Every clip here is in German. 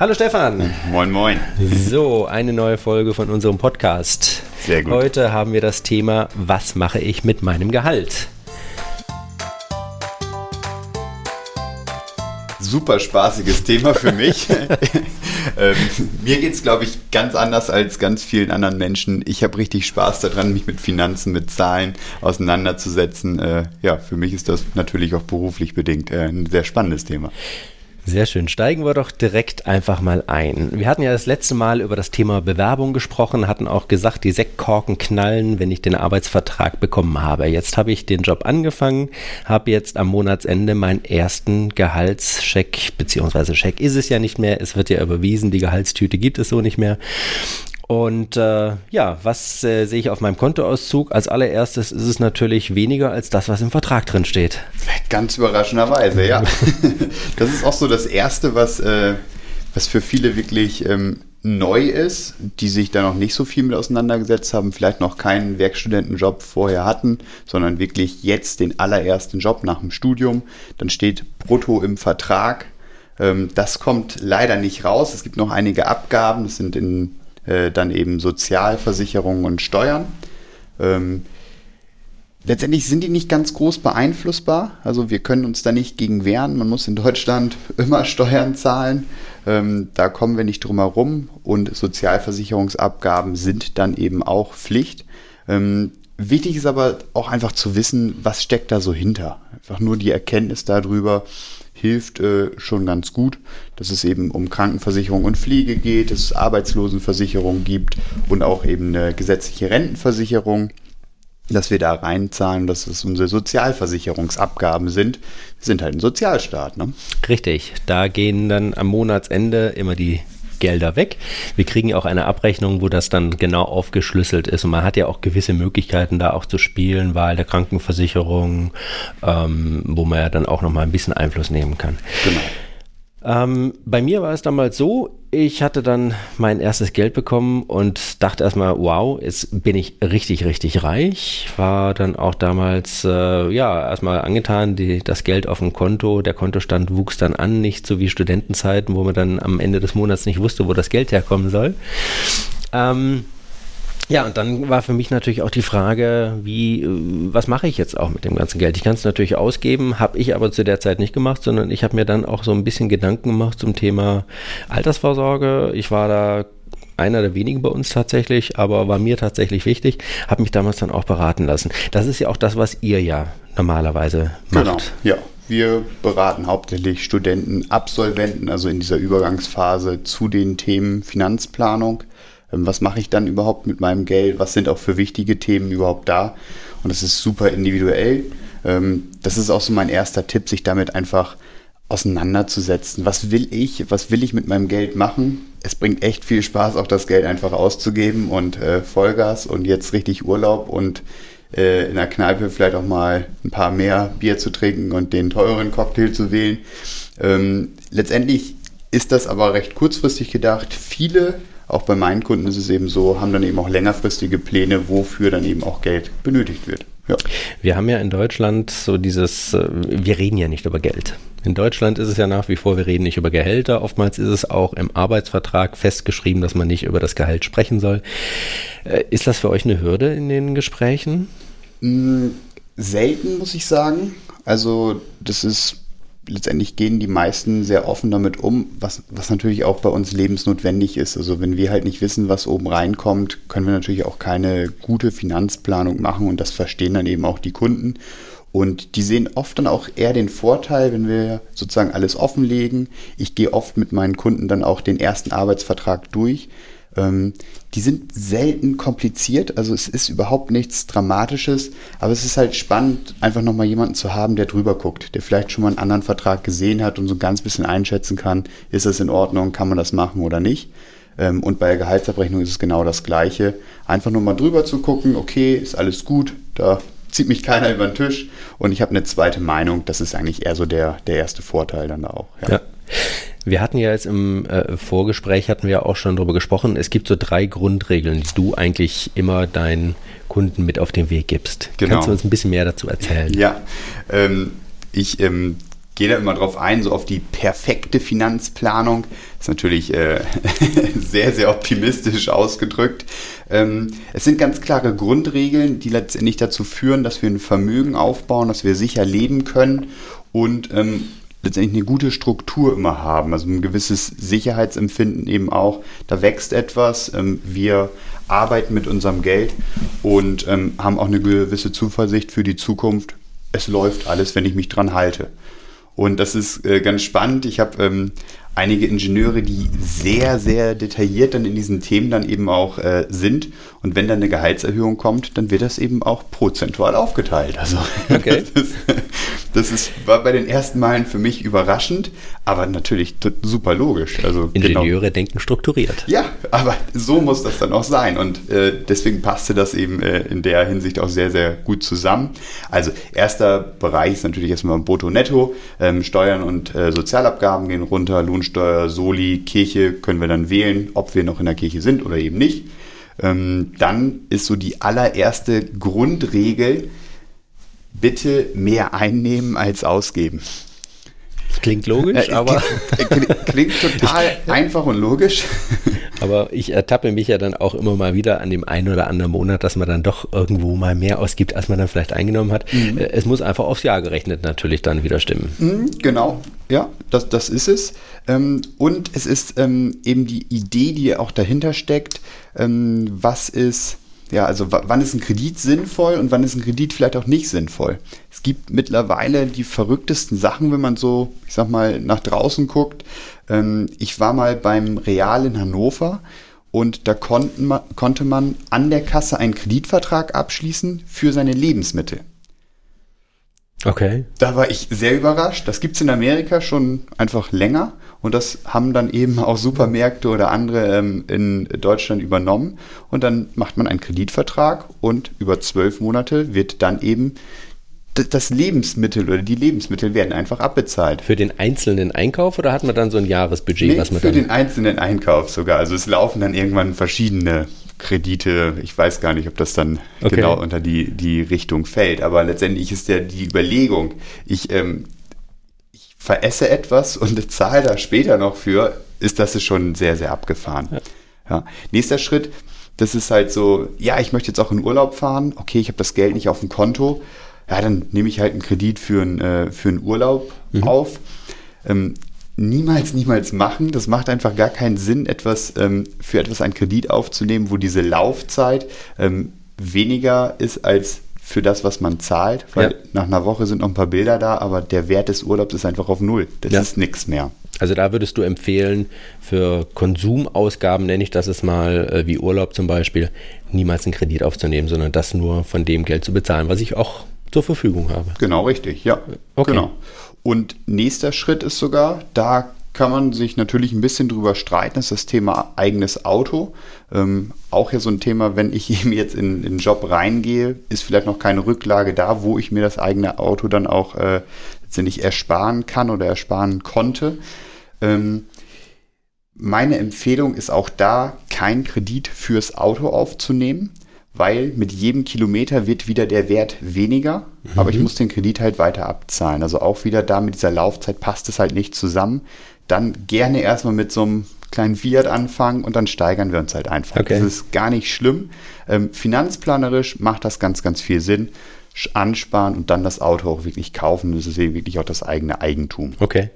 Hallo Stefan. Moin, moin. So, eine neue Folge von unserem Podcast. Sehr gut. Heute haben wir das Thema, was mache ich mit meinem Gehalt? Super spaßiges Thema für mich. ähm, mir geht es, glaube ich, ganz anders als ganz vielen anderen Menschen. Ich habe richtig Spaß daran, mich mit Finanzen, mit Zahlen auseinanderzusetzen. Äh, ja, für mich ist das natürlich auch beruflich bedingt äh, ein sehr spannendes Thema. Sehr schön. Steigen wir doch direkt einfach mal ein. Wir hatten ja das letzte Mal über das Thema Bewerbung gesprochen, hatten auch gesagt, die Sektkorken knallen, wenn ich den Arbeitsvertrag bekommen habe. Jetzt habe ich den Job angefangen, habe jetzt am Monatsende meinen ersten Gehaltscheck, beziehungsweise Scheck ist es ja nicht mehr, es wird ja überwiesen, die Gehaltstüte gibt es so nicht mehr. Und äh, ja, was äh, sehe ich auf meinem Kontoauszug? Als allererstes ist es natürlich weniger als das, was im Vertrag drin steht. Ganz überraschenderweise, ja. das ist auch so das Erste, was, äh, was für viele wirklich ähm, neu ist, die sich da noch nicht so viel mit auseinandergesetzt haben, vielleicht noch keinen Werkstudentenjob vorher hatten, sondern wirklich jetzt den allerersten Job nach dem Studium. Dann steht brutto im Vertrag. Ähm, das kommt leider nicht raus. Es gibt noch einige Abgaben, das sind in äh, dann eben Sozialversicherungen und Steuern. Ähm, letztendlich sind die nicht ganz groß beeinflussbar. Also wir können uns da nicht gegen wehren. Man muss in Deutschland immer Steuern zahlen. Ähm, da kommen wir nicht drum herum. Und Sozialversicherungsabgaben sind dann eben auch Pflicht. Ähm, wichtig ist aber auch einfach zu wissen, was steckt da so hinter. Einfach nur die Erkenntnis darüber, hilft äh, schon ganz gut, dass es eben um Krankenversicherung und Pflege geht, dass es Arbeitslosenversicherung gibt und auch eben eine gesetzliche Rentenversicherung, dass wir da reinzahlen, dass es unsere Sozialversicherungsabgaben sind. Wir sind halt ein Sozialstaat. Ne? Richtig, da gehen dann am Monatsende immer die Gelder weg. Wir kriegen ja auch eine Abrechnung, wo das dann genau aufgeschlüsselt ist. Und man hat ja auch gewisse Möglichkeiten, da auch zu spielen, Wahl der Krankenversicherung, ähm, wo man ja dann auch nochmal ein bisschen Einfluss nehmen kann. Genau. Ähm, bei mir war es damals so, ich hatte dann mein erstes Geld bekommen und dachte erstmal, wow, jetzt bin ich richtig, richtig reich. War dann auch damals, äh, ja, erstmal angetan, die, das Geld auf dem Konto, der Kontostand wuchs dann an, nicht so wie Studentenzeiten, wo man dann am Ende des Monats nicht wusste, wo das Geld herkommen soll. Ähm, ja, und dann war für mich natürlich auch die Frage, wie, äh, was mache ich jetzt auch mit dem ganzen Geld? Ich kann es natürlich ausgeben, habe ich aber zu der Zeit nicht gemacht, sondern ich habe mir dann auch so ein bisschen Gedanken gemacht zum Thema Altersvorsorge. Ich war da einer der wenigen bei uns tatsächlich, aber war mir tatsächlich wichtig, habe mich damals dann auch beraten lassen. Das ist ja auch das, was ihr ja normalerweise macht. Genau, ja. Wir beraten hauptsächlich Studenten, Absolventen, also in dieser Übergangsphase zu den Themen Finanzplanung, was mache ich dann überhaupt mit meinem Geld, was sind auch für wichtige Themen überhaupt da. Und das ist super individuell. Ähm, das ist auch so mein erster Tipp, sich damit einfach auseinanderzusetzen. Was will ich, was will ich mit meinem Geld machen? Es bringt echt viel Spaß, auch das Geld einfach auszugeben und äh, Vollgas und jetzt richtig Urlaub und äh, in der Kneipe vielleicht auch mal ein paar mehr Bier zu trinken und den teuren Cocktail zu wählen. Ähm, letztendlich ist das aber recht kurzfristig gedacht. Viele auch bei meinen Kunden ist es eben so, haben dann eben auch längerfristige Pläne, wofür dann eben auch Geld benötigt wird. Ja. Wir haben ja in Deutschland so dieses, äh, wir reden ja nicht über Geld. In Deutschland ist es ja nach wie vor, wir reden nicht über Gehälter. Oftmals ist es auch im Arbeitsvertrag festgeschrieben, dass man nicht über das Gehalt sprechen soll. Äh, ist das für euch eine Hürde in den Gesprächen? Mm, selten, muss ich sagen. Also das ist letztendlich gehen die meisten sehr offen damit um, was, was natürlich auch bei uns lebensnotwendig ist. Also wenn wir halt nicht wissen, was oben reinkommt, können wir natürlich auch keine gute Finanzplanung machen und das verstehen dann eben auch die Kunden. Und die sehen oft dann auch eher den Vorteil, wenn wir sozusagen alles offenlegen. Ich gehe oft mit meinen Kunden dann auch den ersten Arbeitsvertrag durch, ähm, die sind selten kompliziert, also es ist überhaupt nichts Dramatisches, aber es ist halt spannend, einfach nochmal jemanden zu haben, der drüber guckt, der vielleicht schon mal einen anderen Vertrag gesehen hat und so ein ganz bisschen einschätzen kann, ist das in Ordnung, kann man das machen oder nicht. Ähm, und bei der Gehaltsabrechnung ist es genau das Gleiche. Einfach nur mal drüber zu gucken, okay, ist alles gut, da zieht mich keiner über den Tisch und ich habe eine zweite Meinung. Das ist eigentlich eher so der, der erste Vorteil dann da auch. Ja. ja. Wir hatten ja jetzt im äh, Vorgespräch, hatten wir ja auch schon darüber gesprochen, es gibt so drei Grundregeln, die du eigentlich immer deinen Kunden mit auf den Weg gibst. Genau. Kannst du uns ein bisschen mehr dazu erzählen? Ja, ähm, ich ähm, gehe da immer drauf ein, so auf die perfekte Finanzplanung. Das ist natürlich äh, sehr, sehr optimistisch ausgedrückt. Ähm, es sind ganz klare Grundregeln, die letztendlich dazu führen, dass wir ein Vermögen aufbauen, dass wir sicher leben können und ähm, letztendlich eine gute Struktur immer haben, also ein gewisses Sicherheitsempfinden eben auch. Da wächst etwas, ähm, wir arbeiten mit unserem Geld und ähm, haben auch eine gewisse Zuversicht für die Zukunft. Es läuft alles, wenn ich mich dran halte. Und das ist äh, ganz spannend. Ich habe ähm, einige Ingenieure, die sehr, sehr detailliert dann in diesen Themen dann eben auch äh, sind. Und wenn dann eine Gehaltserhöhung kommt, dann wird das eben auch prozentual aufgeteilt. Also okay. das, ist, das ist, war bei den ersten Malen für mich überraschend, aber natürlich super logisch. Also genau. Ingenieure genau. denken strukturiert. Ja, aber so muss das dann auch sein. Und äh, deswegen passte das eben äh, in der Hinsicht auch sehr, sehr gut zusammen. Also erster Bereich ist natürlich erstmal Brutto-Netto. Ähm, Steuern und äh, Sozialabgaben gehen runter, Lohnsteuer Soli, Kirche können wir dann wählen, ob wir noch in der Kirche sind oder eben nicht. Ähm, dann ist so die allererste Grundregel, bitte mehr einnehmen als ausgeben. Klingt logisch, äh, aber. Klingt total einfach und logisch. Aber ich ertappe mich ja dann auch immer mal wieder an dem einen oder anderen Monat, dass man dann doch irgendwo mal mehr ausgibt, als man dann vielleicht eingenommen hat. Mhm. Äh, es muss einfach aufs Jahr gerechnet natürlich dann wieder stimmen. Mhm, genau, ja, das, das ist es. Ähm, und es ist ähm, eben die Idee, die auch dahinter steckt, ähm, was ist ja, also wann ist ein Kredit sinnvoll und wann ist ein Kredit vielleicht auch nicht sinnvoll. Es gibt mittlerweile die verrücktesten Sachen, wenn man so, ich sag mal, nach draußen guckt. Ähm, ich war mal beim Real in Hannover und da man, konnte man an der Kasse einen Kreditvertrag abschließen für seine Lebensmittel. Okay. Da war ich sehr überrascht. Das gibt es in Amerika schon einfach länger und das haben dann eben auch Supermärkte oder andere ähm, in Deutschland übernommen. Und dann macht man einen Kreditvertrag und über zwölf Monate wird dann eben das Lebensmittel oder die Lebensmittel werden einfach abbezahlt. Für den einzelnen Einkauf oder hat man dann so ein Jahresbudget, nee, was man für den einzelnen Einkauf sogar. Also es laufen dann irgendwann verschiedene Kredite. Ich weiß gar nicht, ob das dann okay. genau unter die, die Richtung fällt. Aber letztendlich ist ja die Überlegung, ich, ähm, ich veresse etwas und zahle da später noch für, ist das schon sehr, sehr abgefahren. Ja. Ja. Nächster Schritt, das ist halt so, ja, ich möchte jetzt auch in Urlaub fahren. Okay, ich habe das Geld nicht auf dem Konto ja, dann nehme ich halt einen Kredit für, ein, äh, für einen Urlaub mhm. auf. Ähm, niemals, niemals machen. Das macht einfach gar keinen Sinn, etwas ähm, für etwas einen Kredit aufzunehmen, wo diese Laufzeit ähm, weniger ist als für das, was man zahlt, weil ja. nach einer Woche sind noch ein paar Bilder da, aber der Wert des Urlaubs ist einfach auf Null. Das ja. ist nichts mehr. Also da würdest du empfehlen, für Konsumausgaben, nenne ich das es mal, äh, wie Urlaub zum Beispiel, niemals einen Kredit aufzunehmen, sondern das nur von dem Geld zu bezahlen, was ich auch zur Verfügung habe. Genau, richtig, ja. Okay. Genau. Und nächster Schritt ist sogar, da kann man sich natürlich ein bisschen drüber streiten, ist das Thema eigenes Auto. Ähm, auch ja so ein Thema, wenn ich eben jetzt in, in den Job reingehe, ist vielleicht noch keine Rücklage da, wo ich mir das eigene Auto dann auch äh, letztendlich ersparen kann oder ersparen konnte. Ähm, meine Empfehlung ist auch da, kein Kredit fürs Auto aufzunehmen weil mit jedem Kilometer wird wieder der Wert weniger, mhm. aber ich muss den Kredit halt weiter abzahlen. Also auch wieder da mit dieser Laufzeit passt es halt nicht zusammen. Dann gerne erstmal mit so einem kleinen Fiat anfangen und dann steigern wir uns halt einfach. Okay. Das ist gar nicht schlimm. Ähm, finanzplanerisch macht das ganz, ganz viel Sinn. Ansparen und dann das Auto auch wirklich kaufen. Das ist eben wirklich auch das eigene Eigentum. Okay.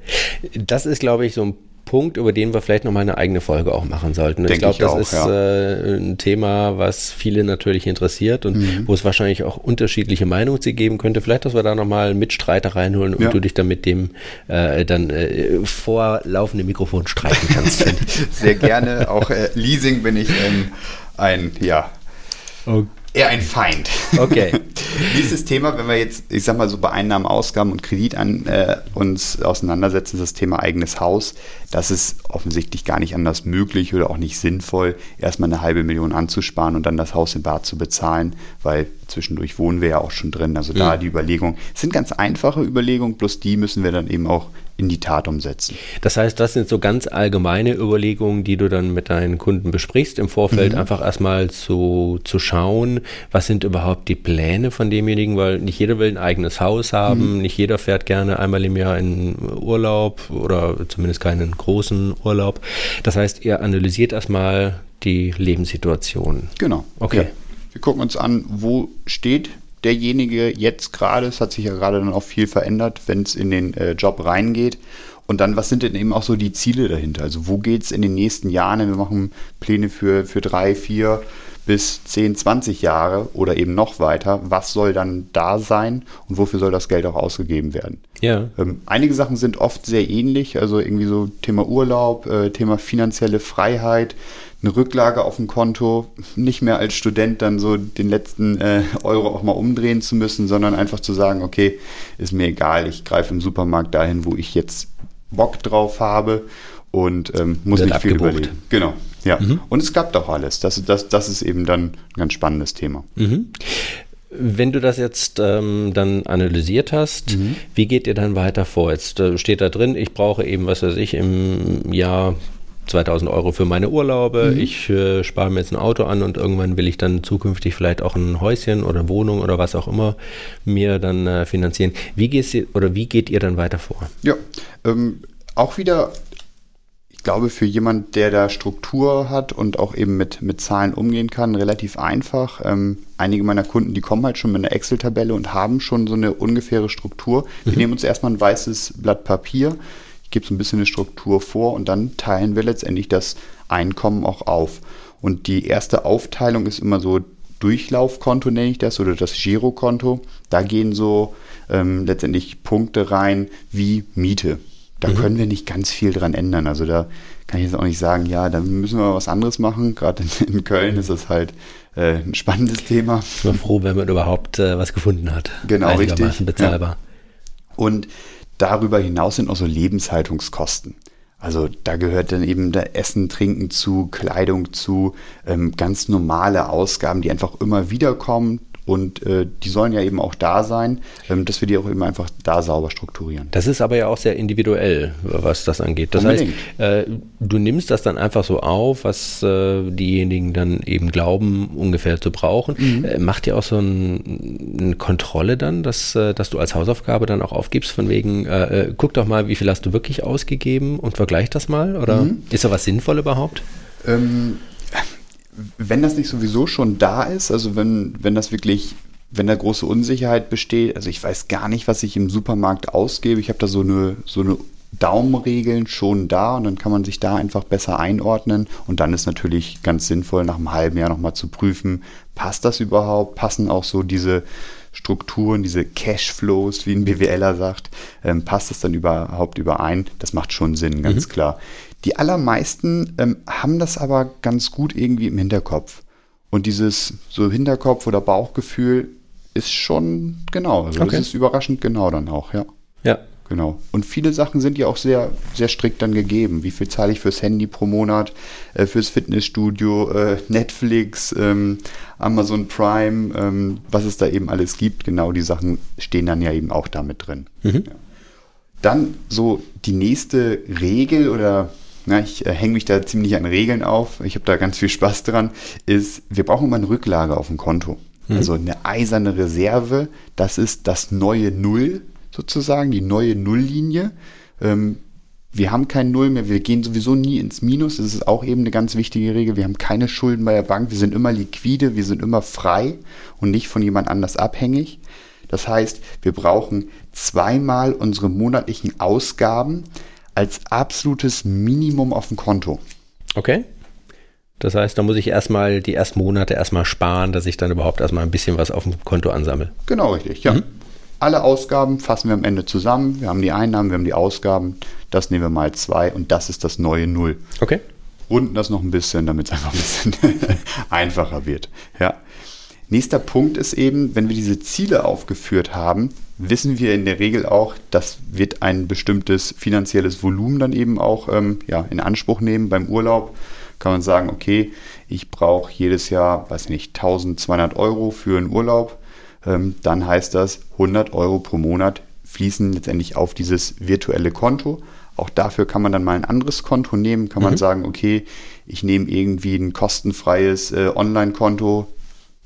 Das ist, glaube ich, so ein Punkt, über den wir vielleicht noch mal eine eigene Folge auch machen sollten. Denk ich glaube, das auch, ist ja. äh, ein Thema, was viele natürlich interessiert und mhm. wo es wahrscheinlich auch unterschiedliche Meinungen zu geben könnte. Vielleicht, dass wir da noch mal Mitstreiter reinholen und ja. du dich dann mit dem äh, dann äh, vorlaufenden Mikrofon streiten kannst. Sehr gerne. Auch äh, Leasing bin ich ähm, ein, ja. Okay eher ein Feind. Okay. Dieses Thema, wenn wir jetzt, ich sag mal so bei Einnahmen, Ausgaben und Kredit an, äh, uns auseinandersetzen, das Thema eigenes Haus, das ist offensichtlich gar nicht anders möglich oder auch nicht sinnvoll, erstmal eine halbe Million anzusparen und dann das Haus in Bar zu bezahlen, weil zwischendurch wohnen wir ja auch schon drin. Also da mhm. die Überlegung, es sind ganz einfache Überlegungen, bloß die müssen wir dann eben auch in die Tat umsetzen. Das heißt, das sind so ganz allgemeine Überlegungen, die du dann mit deinen Kunden besprichst, im Vorfeld mhm. einfach erstmal zu, zu schauen, was sind überhaupt die Pläne von demjenigen, weil nicht jeder will ein eigenes Haus haben, mhm. nicht jeder fährt gerne einmal im Jahr in Urlaub oder zumindest keinen großen Urlaub. Das heißt, ihr analysiert erstmal die Lebenssituation. Genau. Okay. Ja. Wir gucken uns an, wo steht derjenige jetzt gerade. Es hat sich ja gerade dann auch viel verändert, wenn es in den äh, Job reingeht. Und dann, was sind denn eben auch so die Ziele dahinter? Also wo geht es in den nächsten Jahren? Wir machen Pläne für, für drei, vier bis 10, 20 Jahre oder eben noch weiter. Was soll dann da sein und wofür soll das Geld auch ausgegeben werden? Ja. Ähm, einige Sachen sind oft sehr ähnlich, also irgendwie so Thema Urlaub, äh, Thema finanzielle Freiheit, eine Rücklage auf dem Konto, nicht mehr als Student dann so den letzten äh, Euro auch mal umdrehen zu müssen, sondern einfach zu sagen, okay, ist mir egal, ich greife im Supermarkt dahin, wo ich jetzt Bock drauf habe und ähm, muss Wird nicht viel überlegen. Genau, ja. Mhm. Und es klappt auch alles. Das, das, das ist eben dann ein ganz spannendes Thema. Mhm. Wenn du das jetzt ähm, dann analysiert hast, mhm. wie geht ihr dann weiter vor? Jetzt äh, steht da drin, ich brauche eben, was weiß ich, im Jahr 2000 Euro für meine Urlaube, mhm. ich äh, spare mir jetzt ein Auto an und irgendwann will ich dann zukünftig vielleicht auch ein Häuschen oder Wohnung oder was auch immer mir dann äh, finanzieren. Wie, gehst oder wie geht ihr dann weiter vor? Ja, ähm, auch wieder ich glaube, für jemand, der da Struktur hat und auch eben mit, mit Zahlen umgehen kann, relativ einfach. Ähm, einige meiner Kunden, die kommen halt schon mit einer Excel-Tabelle und haben schon so eine ungefähre Struktur. Wir mhm. nehmen uns erstmal ein weißes Blatt Papier, gebe so ein bisschen eine Struktur vor und dann teilen wir letztendlich das Einkommen auch auf. Und die erste Aufteilung ist immer so Durchlaufkonto, nenne ich das, oder das Girokonto. Da gehen so ähm, letztendlich Punkte rein wie Miete. Da mhm. können wir nicht ganz viel dran ändern. Also da kann ich jetzt auch nicht sagen, ja, da müssen wir was anderes machen. Gerade in, in Köln ist das halt äh, ein spannendes Thema. Ich bin froh, wenn man überhaupt äh, was gefunden hat. Genau, richtig. bezahlbar. Ja. Und darüber hinaus sind auch so Lebenshaltungskosten. Also da gehört dann eben der Essen, Trinken zu, Kleidung zu, ähm, ganz normale Ausgaben, die einfach immer wieder kommen, und äh, die sollen ja eben auch da sein, ähm, dass wir die auch eben einfach da sauber strukturieren. Das ist aber ja auch sehr individuell, was das angeht. Das Unbedingt. heißt, äh, du nimmst das dann einfach so auf, was äh, diejenigen dann eben glauben, ungefähr zu brauchen. Mhm. Äh, macht ihr auch so ein, eine Kontrolle dann, dass, äh, dass du als Hausaufgabe dann auch aufgibst, von wegen, äh, guck doch mal, wie viel hast du wirklich ausgegeben und vergleich das mal? Oder mhm. ist da was sinnvoll überhaupt? Ähm, wenn das nicht sowieso schon da ist, also wenn, wenn das wirklich, wenn da große Unsicherheit besteht, also ich weiß gar nicht, was ich im Supermarkt ausgebe, ich habe da so eine, so eine Daumenregeln schon da und dann kann man sich da einfach besser einordnen und dann ist natürlich ganz sinnvoll, nach einem halben Jahr nochmal zu prüfen, passt das überhaupt, passen auch so diese Strukturen, diese Cashflows, wie ein BWLer sagt, ähm, passt das dann überhaupt überein? Das macht schon Sinn, ganz mhm. klar. Die allermeisten ähm, haben das aber ganz gut irgendwie im Hinterkopf. Und dieses so Hinterkopf oder Bauchgefühl ist schon genau. Also okay. das ist überraschend genau dann auch, ja. Ja. Genau. Und viele Sachen sind ja auch sehr, sehr strikt dann gegeben. Wie viel zahle ich fürs Handy pro Monat, äh, fürs Fitnessstudio, äh, Netflix, ähm, Amazon Prime, ähm, was es da eben alles gibt. Genau die Sachen stehen dann ja eben auch damit drin. Mhm. Ja. Dann so die nächste Regel oder na, ich äh, hänge mich da ziemlich an Regeln auf, ich habe da ganz viel Spaß dran, ist, wir brauchen immer eine Rücklage auf dem Konto. Mhm. Also eine eiserne Reserve, das ist das neue Null sozusagen, die neue Nulllinie. Ähm, wir haben kein Null mehr, wir gehen sowieso nie ins Minus, das ist auch eben eine ganz wichtige Regel. Wir haben keine Schulden bei der Bank, wir sind immer liquide, wir sind immer frei und nicht von jemand anders abhängig. Das heißt, wir brauchen zweimal unsere monatlichen Ausgaben als absolutes Minimum auf dem Konto. Okay. Das heißt, da muss ich erstmal die ersten Monate erstmal sparen, dass ich dann überhaupt erstmal ein bisschen was auf dem Konto ansammle. Genau, richtig, ja. Mhm. Alle Ausgaben fassen wir am Ende zusammen. Wir haben die Einnahmen, wir haben die Ausgaben. Das nehmen wir mal zwei und das ist das neue Null. Okay. Runden das noch ein bisschen, damit es einfach ein bisschen einfacher wird. Ja. Nächster Punkt ist eben, wenn wir diese Ziele aufgeführt haben, wissen wir in der Regel auch, das wird ein bestimmtes finanzielles Volumen dann eben auch ähm, ja, in Anspruch nehmen. Beim Urlaub kann man sagen, okay, ich brauche jedes Jahr, weiß nicht, 1200 Euro für einen Urlaub. Ähm, dann heißt das, 100 Euro pro Monat fließen letztendlich auf dieses virtuelle Konto. Auch dafür kann man dann mal ein anderes Konto nehmen. Kann mhm. man sagen, okay, ich nehme irgendwie ein kostenfreies äh, Online-Konto,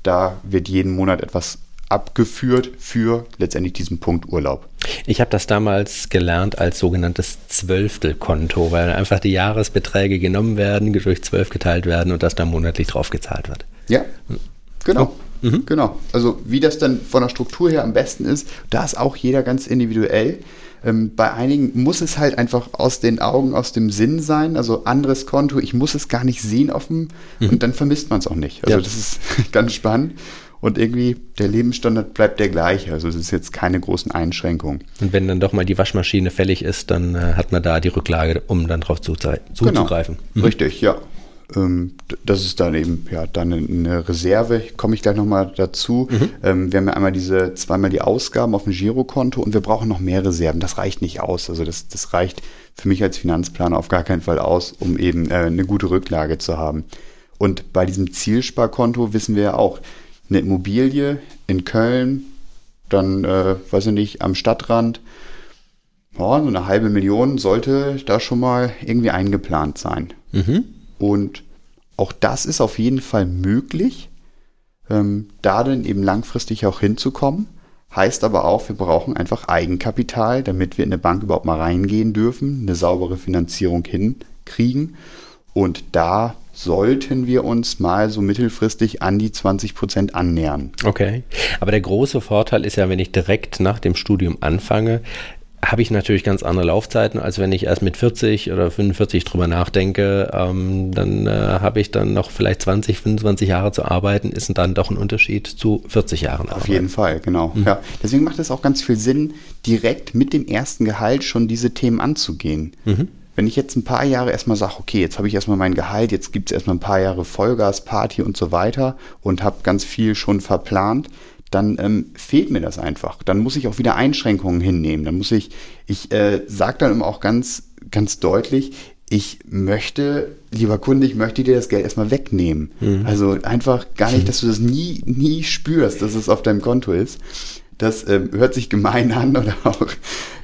da wird jeden Monat etwas abgeführt für letztendlich diesen Punkt Urlaub. Ich habe das damals gelernt als sogenanntes Zwölftelkonto, weil einfach die Jahresbeträge genommen werden, durch zwölf geteilt werden und das dann monatlich draufgezahlt wird. Ja, genau. Oh. Mhm. Genau. Also wie das dann von der Struktur her am besten ist, da ist auch jeder ganz individuell. Ähm, bei einigen muss es halt einfach aus den Augen, aus dem Sinn sein. Also anderes Konto, ich muss es gar nicht sehen offen mhm. und dann vermisst man es auch nicht. Also ja. das ist ganz spannend. Und irgendwie der Lebensstandard bleibt der gleiche. Also es ist jetzt keine großen Einschränkungen. Und wenn dann doch mal die Waschmaschine fällig ist, dann äh, hat man da die Rücklage, um dann drauf genau. zuzugreifen. Genau. Mhm. Richtig, ja. Ähm, das ist dann eben ja dann eine Reserve. Komme ich gleich nochmal dazu. Mhm. Ähm, wir haben ja einmal diese zweimal die Ausgaben auf dem Girokonto und wir brauchen noch mehr Reserven. Das reicht nicht aus. Also das, das reicht für mich als Finanzplaner auf gar keinen Fall aus, um eben äh, eine gute Rücklage zu haben. Und bei diesem Zielsparkonto wissen wir ja auch, eine Immobilie in Köln, dann, äh, weiß ich nicht, am Stadtrand, oh, so eine halbe Million sollte da schon mal irgendwie eingeplant sein. Mhm. Und auch das ist auf jeden Fall möglich, ähm, da dann eben langfristig auch hinzukommen. Heißt aber auch, wir brauchen einfach Eigenkapital, damit wir in eine Bank überhaupt mal reingehen dürfen, eine saubere Finanzierung hinkriegen. Und da sollten wir uns mal so mittelfristig an die 20 Prozent annähern. Okay. Aber der große Vorteil ist ja, wenn ich direkt nach dem Studium anfange, habe ich natürlich ganz andere Laufzeiten, als wenn ich erst mit 40 oder 45 drüber nachdenke. Ähm, dann äh, habe ich dann noch vielleicht 20, 25 Jahre zu arbeiten, ist dann doch ein Unterschied zu 40 Jahren. Auf jeden Fall, genau. Mhm. Ja. Deswegen macht es auch ganz viel Sinn, direkt mit dem ersten Gehalt schon diese Themen anzugehen. Mhm. Wenn ich jetzt ein paar Jahre erstmal sage, okay, jetzt habe ich erstmal mein Gehalt, jetzt gibt es erstmal ein paar Jahre Vollgas, Party und so weiter und habe ganz viel schon verplant, dann ähm, fehlt mir das einfach. Dann muss ich auch wieder Einschränkungen hinnehmen. Dann muss ich, ich äh, sage dann immer auch ganz, ganz deutlich, ich möchte, lieber Kunde, ich möchte dir das Geld erstmal wegnehmen. Mhm. Also einfach gar nicht, dass du das nie, nie spürst, dass es auf deinem Konto ist. Das äh, hört sich gemein an oder auch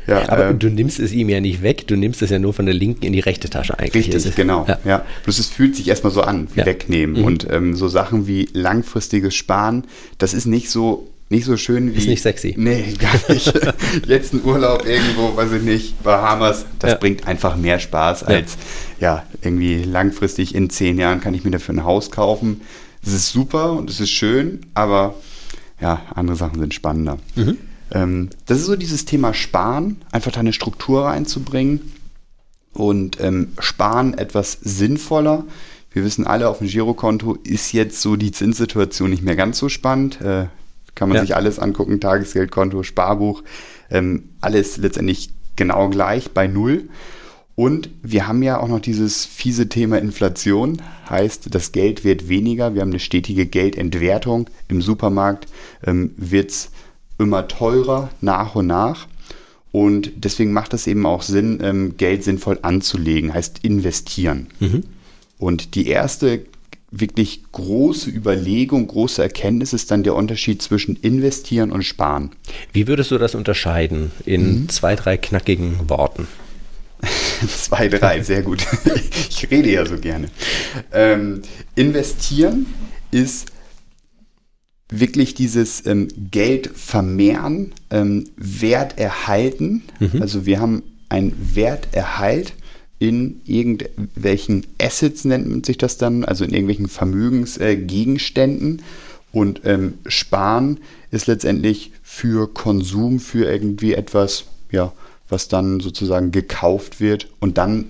ja, aber ähm, du nimmst es ihm ja nicht weg, du nimmst es ja nur von der linken in die rechte Tasche eigentlich. Richtig, ist, genau. Ja. ja. Bloß es fühlt sich erstmal so an, wie ja. wegnehmen. Mhm. Und ähm, so Sachen wie langfristiges Sparen, das ist nicht so nicht so schön wie. Ist nicht sexy. Nee, gar nicht. Jetzt ein Urlaub irgendwo, weiß ich nicht, Bahamas, das ja. bringt einfach mehr Spaß als, ja. irgendwie langfristig in zehn Jahren kann ich mir dafür ein Haus kaufen. Das ist super und es ist schön, aber ja, andere Sachen sind spannender. Mhm. Ähm, das ist so dieses Thema Sparen, einfach da eine Struktur reinzubringen und ähm, Sparen etwas sinnvoller. Wir wissen alle, auf dem Girokonto ist jetzt so die Zinssituation nicht mehr ganz so spannend. Äh, kann man ja. sich alles angucken, Tagesgeldkonto, Sparbuch, ähm, alles letztendlich genau gleich bei Null. Und wir haben ja auch noch dieses fiese Thema Inflation, heißt, das Geld wird weniger, wir haben eine stetige Geldentwertung. Im Supermarkt ähm, wird es immer teurer nach und nach. Und deswegen macht es eben auch Sinn, ähm, Geld sinnvoll anzulegen, heißt investieren. Mhm. Und die erste wirklich große Überlegung, große Erkenntnis ist dann der Unterschied zwischen investieren und sparen. Wie würdest du das unterscheiden in mhm. zwei, drei knackigen Worten? zwei, drei, sehr gut. ich rede ja so gerne. Ähm, investieren ist wirklich dieses ähm, Geld vermehren, ähm, Wert erhalten. Mhm. Also wir haben einen Werterhalt in irgendwelchen Assets, nennt man sich das dann, also in irgendwelchen Vermögensgegenständen. Äh, und ähm, Sparen ist letztendlich für Konsum, für irgendwie etwas, ja, was dann sozusagen gekauft wird und dann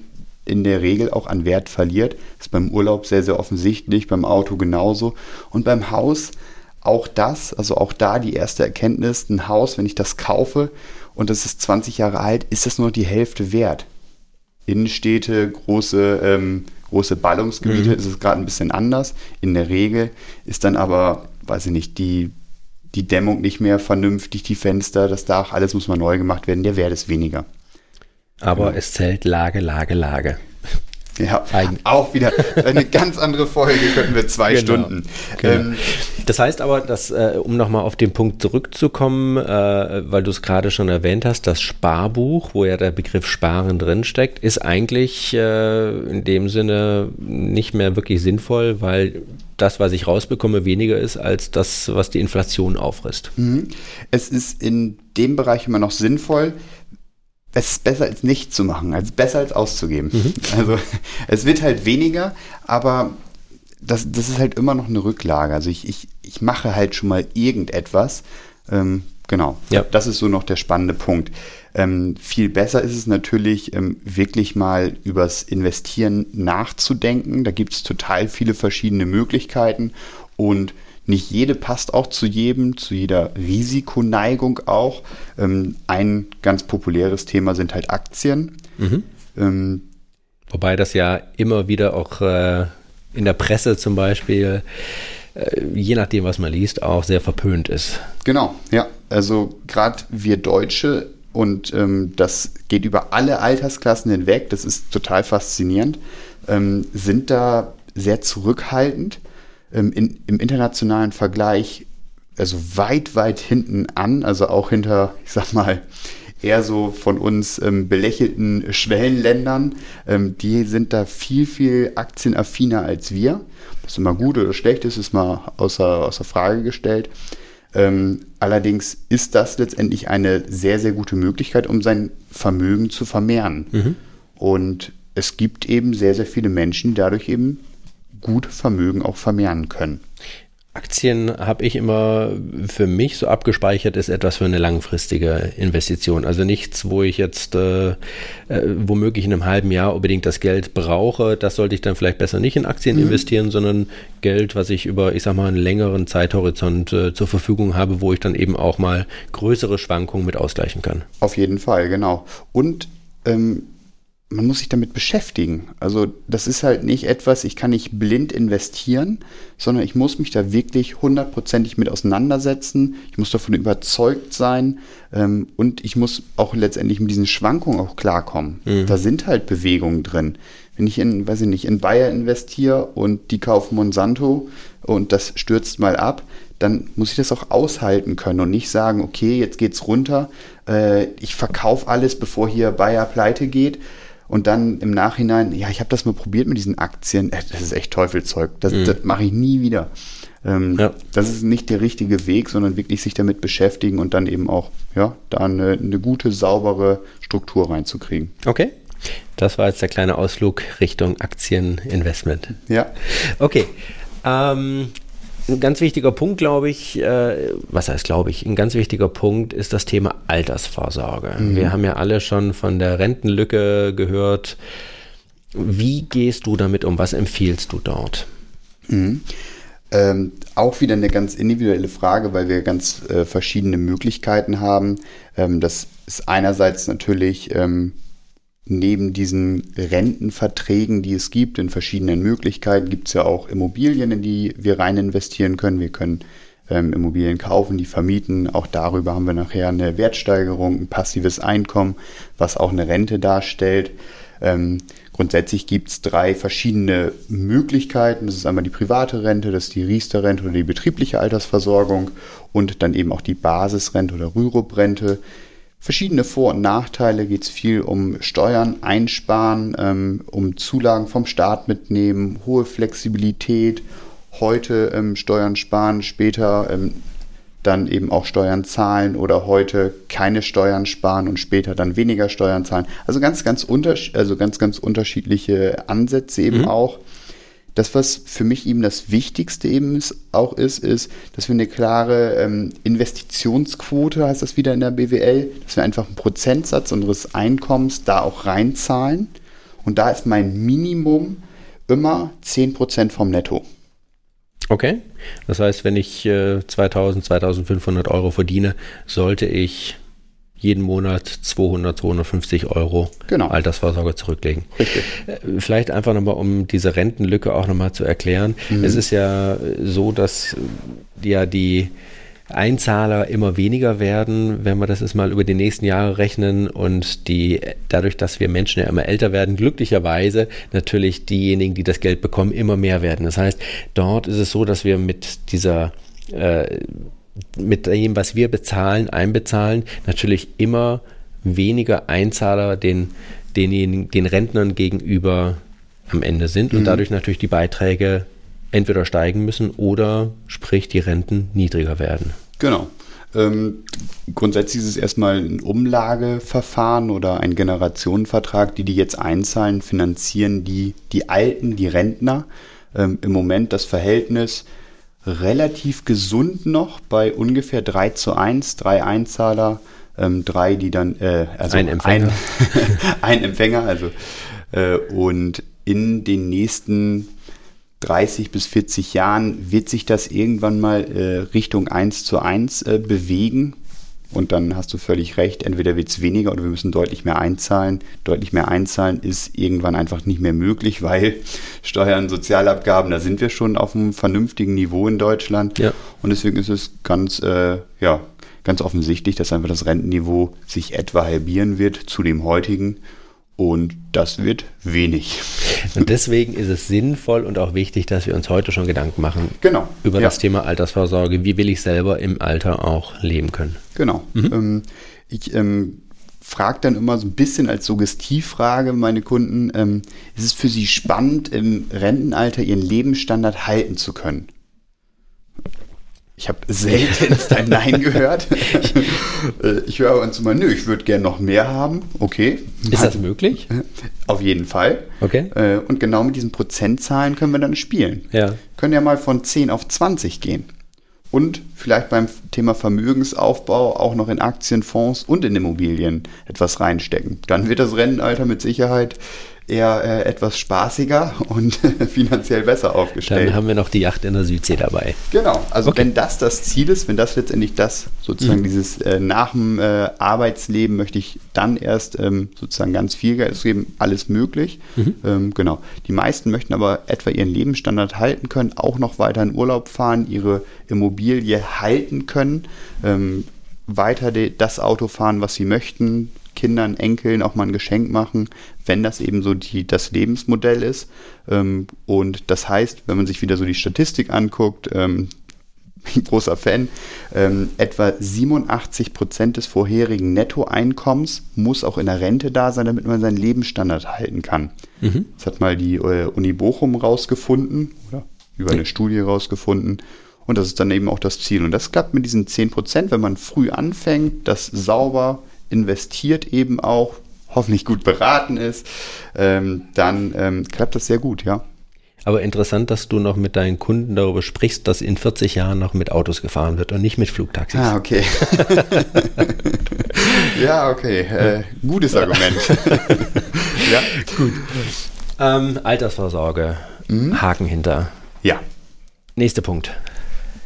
in der Regel auch an Wert verliert. Das ist beim Urlaub sehr, sehr offensichtlich, beim Auto genauso. Und beim Haus auch das, also auch da die erste Erkenntnis, ein Haus, wenn ich das kaufe und das ist 20 Jahre alt, ist das nur die Hälfte wert. Innenstädte, große, ähm, große Ballungsgebiete mhm. ist es gerade ein bisschen anders. In der Regel ist dann aber, weiß ich nicht, die, die Dämmung nicht mehr vernünftig, die Fenster, das Dach, alles muss mal neu gemacht werden, der Wert ist weniger. Aber genau. es zählt Lage, Lage, Lage. Ja, Eigen. auch wieder eine ganz andere Folge, könnten wir zwei genau. Stunden. Genau. Ähm, das heißt aber, dass, äh, um nochmal auf den Punkt zurückzukommen, äh, weil du es gerade schon erwähnt hast, das Sparbuch, wo ja der Begriff Sparen drinsteckt, ist eigentlich äh, in dem Sinne nicht mehr wirklich sinnvoll, weil das, was ich rausbekomme, weniger ist als das, was die Inflation auffrisst. Mhm. Es ist in dem Bereich immer noch sinnvoll, es ist besser als nicht zu machen, als besser als auszugeben. Mhm. Also es wird halt weniger, aber das, das ist halt immer noch eine Rücklage. Also ich, ich, ich mache halt schon mal irgendetwas. Ähm, genau, ja. das ist so noch der spannende Punkt. Ähm, viel besser ist es natürlich, ähm, wirklich mal übers Investieren nachzudenken. Da gibt es total viele verschiedene Möglichkeiten und nicht jede passt auch zu jedem, zu jeder Risikoneigung auch. Ähm, ein ganz populäres Thema sind halt Aktien. Mhm. Ähm, Wobei das ja immer wieder auch äh, in der Presse zum Beispiel, äh, je nachdem, was man liest, auch sehr verpönt ist. Genau, ja. Also gerade wir Deutsche und ähm, das geht über alle Altersklassen hinweg, das ist total faszinierend, ähm, sind da sehr zurückhaltend ähm, in, im internationalen Vergleich also weit, weit hinten an, also auch hinter, ich sag mal, eher so von uns ähm, belächelten Schwellenländern. Ähm, die sind da viel, viel aktienaffiner als wir. Was immer gut oder schlecht ist, ist mal außer, außer Frage gestellt. Ähm, allerdings ist das letztendlich eine sehr, sehr gute Möglichkeit, um sein Vermögen zu vermehren. Mhm. Und es gibt eben sehr, sehr viele Menschen, die dadurch eben gut Vermögen auch vermehren können. Aktien habe ich immer für mich so abgespeichert, ist etwas für eine langfristige Investition. Also nichts, wo ich jetzt äh, äh, womöglich in einem halben Jahr unbedingt das Geld brauche. Das sollte ich dann vielleicht besser nicht in Aktien mhm. investieren, sondern Geld, was ich über, ich sag mal, einen längeren Zeithorizont äh, zur Verfügung habe, wo ich dann eben auch mal größere Schwankungen mit ausgleichen kann. Auf jeden Fall, genau. Und ähm, man muss sich damit beschäftigen. Also das ist halt nicht etwas, ich kann nicht blind investieren, sondern ich muss mich da wirklich hundertprozentig mit auseinandersetzen. Ich muss davon überzeugt sein ähm, und ich muss auch letztendlich mit diesen Schwankungen auch klarkommen. Mhm. Da sind halt Bewegungen drin. Wenn ich in, weiß ich nicht, in Bayer investiere und die kaufen Monsanto und das stürzt mal ab, dann muss ich das auch aushalten können und nicht sagen, okay, jetzt geht's runter, äh, ich verkaufe alles, bevor hier Bayer pleite geht und dann im Nachhinein, ja, ich habe das mal probiert mit diesen Aktien, äh, das ist echt Teufelzeug, das, mhm. das mache ich nie wieder. Ähm, ja. Das ist nicht der richtige Weg, sondern wirklich sich damit beschäftigen und dann eben auch, ja, da eine, eine gute, saubere Struktur reinzukriegen. Okay. Das war jetzt der kleine Ausflug Richtung Aktieninvestment. Ja. Okay. Ähm, ein ganz wichtiger Punkt, glaube ich, äh, was heißt glaube ich, ein ganz wichtiger Punkt ist das Thema Altersvorsorge. Mhm. Wir haben ja alle schon von der Rentenlücke gehört. Wie gehst du damit um? Was empfiehlst du dort? Mhm. Ähm, auch wieder eine ganz individuelle Frage, weil wir ganz äh, verschiedene Möglichkeiten haben. Ähm, das ist einerseits natürlich ähm, Neben diesen Rentenverträgen, die es gibt, in verschiedenen Möglichkeiten, gibt es ja auch Immobilien, in die wir rein investieren können. Wir können ähm, Immobilien kaufen, die vermieten. Auch darüber haben wir nachher eine Wertsteigerung, ein passives Einkommen, was auch eine Rente darstellt. Ähm, grundsätzlich gibt es drei verschiedene Möglichkeiten. Das ist einmal die private Rente, das ist die Riester-Rente oder die betriebliche Altersversorgung und dann eben auch die Basisrente oder Rürup-Rente verschiedene Vor- und Nachteile. Geht es viel um Steuern einsparen, ähm, um Zulagen vom Staat mitnehmen, hohe Flexibilität, heute ähm, Steuern sparen, später ähm, dann eben auch Steuern zahlen oder heute keine Steuern sparen und später dann weniger Steuern zahlen. Also ganz, ganz, unterschied also ganz, ganz unterschiedliche Ansätze eben mhm. auch das, was für mich eben das Wichtigste eben ist, auch ist, ist, dass wir eine klare ähm, Investitionsquote, heißt das wieder in der BWL, dass wir einfach einen Prozentsatz unseres Einkommens da auch reinzahlen. Und da ist mein Minimum immer 10% vom Netto. Okay, das heißt, wenn ich äh, 2000, 2500 Euro verdiene, sollte ich jeden Monat 200, 250 Euro genau. Altersvorsorge zurücklegen. Richtig. Äh, vielleicht einfach nochmal, um diese Rentenlücke auch nochmal zu erklären. Mhm. Es ist ja so, dass ja die Einzahler immer weniger werden, wenn wir das jetzt mal über die nächsten Jahre rechnen und die dadurch, dass wir Menschen ja immer älter werden, glücklicherweise natürlich diejenigen, die das Geld bekommen, immer mehr werden. Das heißt, dort ist es so, dass wir mit dieser äh, mit dem, was wir bezahlen, einbezahlen, natürlich immer weniger Einzahler den, den, den Rentnern gegenüber am Ende sind und mhm. dadurch natürlich die Beiträge entweder steigen müssen oder sprich die Renten niedriger werden. Genau. Ähm, grundsätzlich ist es erstmal ein Umlageverfahren oder ein Generationenvertrag, die die jetzt einzahlen, finanzieren die, die Alten, die Rentner. Ähm, Im Moment das Verhältnis relativ gesund noch bei ungefähr 3 zu 1, drei Einzahler, ähm, drei, die dann, äh, also ein Empfänger, ein, ein Empfänger also äh, und in den nächsten 30 bis 40 Jahren wird sich das irgendwann mal äh, Richtung 1 zu 1 äh, bewegen. Und dann hast du völlig recht, entweder wird es weniger oder wir müssen deutlich mehr einzahlen. Deutlich mehr einzahlen ist irgendwann einfach nicht mehr möglich, weil Steuern, Sozialabgaben, da sind wir schon auf einem vernünftigen Niveau in Deutschland. Ja. Und deswegen ist es ganz, äh, ja, ganz offensichtlich, dass einfach das Rentenniveau sich etwa halbieren wird zu dem heutigen. Und das wird wenig. Und deswegen ist es sinnvoll und auch wichtig, dass wir uns heute schon Gedanken machen genau. über ja. das Thema Altersvorsorge. Wie will ich selber im Alter auch leben können? Genau. Mhm. Ähm, ich ähm, frage dann immer so ein bisschen als Suggestivfrage meine Kunden, ähm, ist es für sie spannend, im Rentenalter ihren Lebensstandard halten zu können? Ich habe seltenst ein Nein gehört. Äh, ich höre uns immer, nö, ich würde gerne noch mehr haben. Okay. Ist das möglich? Auf jeden Fall. Okay. Äh, und genau mit diesen Prozentzahlen können wir dann spielen. Ja. Können ja mal von 10 auf 20 gehen. Und vielleicht beim Thema Vermögensaufbau auch noch in Aktienfonds und in Immobilien etwas reinstecken. Dann wird das Rentenalter mit Sicherheit eher äh, etwas spaßiger und finanziell besser aufgestellt. Dann haben wir noch die Yacht in der Südsee dabei. Genau, also okay. wenn das das Ziel ist, wenn das letztendlich das sozusagen mhm. dieses äh, nach dem äh, Arbeitsleben möchte ich dann erst ähm, sozusagen ganz viel Geld geben, alles möglich. Mhm. Ähm, genau. Die meisten möchten aber etwa ihren Lebensstandard halten können, auch noch weiter in Urlaub fahren, ihre Immobilie halten können. Ähm, weiter das Auto fahren, was sie möchten, Kindern, Enkeln auch mal ein Geschenk machen, wenn das eben so die, das Lebensmodell ist. Ähm, und das heißt, wenn man sich wieder so die Statistik anguckt, ähm, großer Fan, ähm, etwa 87 Prozent des vorherigen Nettoeinkommens muss auch in der Rente da sein, damit man seinen Lebensstandard halten kann. Mhm. Das hat mal die äh, Uni Bochum rausgefunden oder über eine Studie rausgefunden. Und das ist dann eben auch das Ziel. Und das klappt mit diesen 10 Prozent, wenn man früh anfängt, das sauber investiert eben auch, hoffentlich gut beraten ist, ähm, dann ähm, klappt das sehr gut, ja. Aber interessant, dass du noch mit deinen Kunden darüber sprichst, dass in 40 Jahren noch mit Autos gefahren wird und nicht mit Flugtaxis. Ah, okay. ja, okay. Äh, gutes Argument. ja, gut. Ähm, Altersvorsorge. Mhm. Haken hinter. Ja. Nächster Punkt.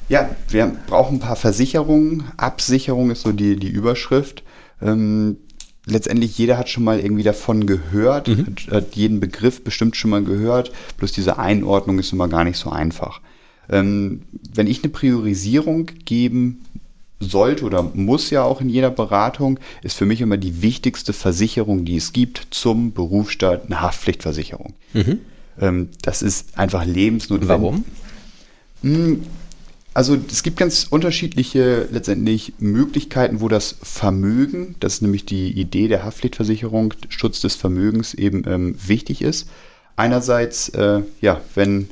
Ja, wir brauchen ein paar Versicherungen. Absicherung ist so die, die Überschrift. Ähm, letztendlich jeder hat schon mal irgendwie davon gehört, mhm. hat, hat, jeden Begriff bestimmt schon mal gehört, bloß diese Einordnung ist immer gar nicht so einfach. Ähm, wenn ich eine Priorisierung geben sollte oder muss ja auch in jeder Beratung, ist für mich immer die wichtigste Versicherung, die es gibt zum Berufsstart, eine Haftpflichtversicherung. Mhm. Ähm, das ist einfach lebensnotwendig. Warum? Hm, also es gibt ganz unterschiedliche letztendlich Möglichkeiten, wo das Vermögen, das ist nämlich die Idee der Haftpflichtversicherung, Schutz des Vermögens eben ähm, wichtig ist. Einerseits, äh, ja, wenn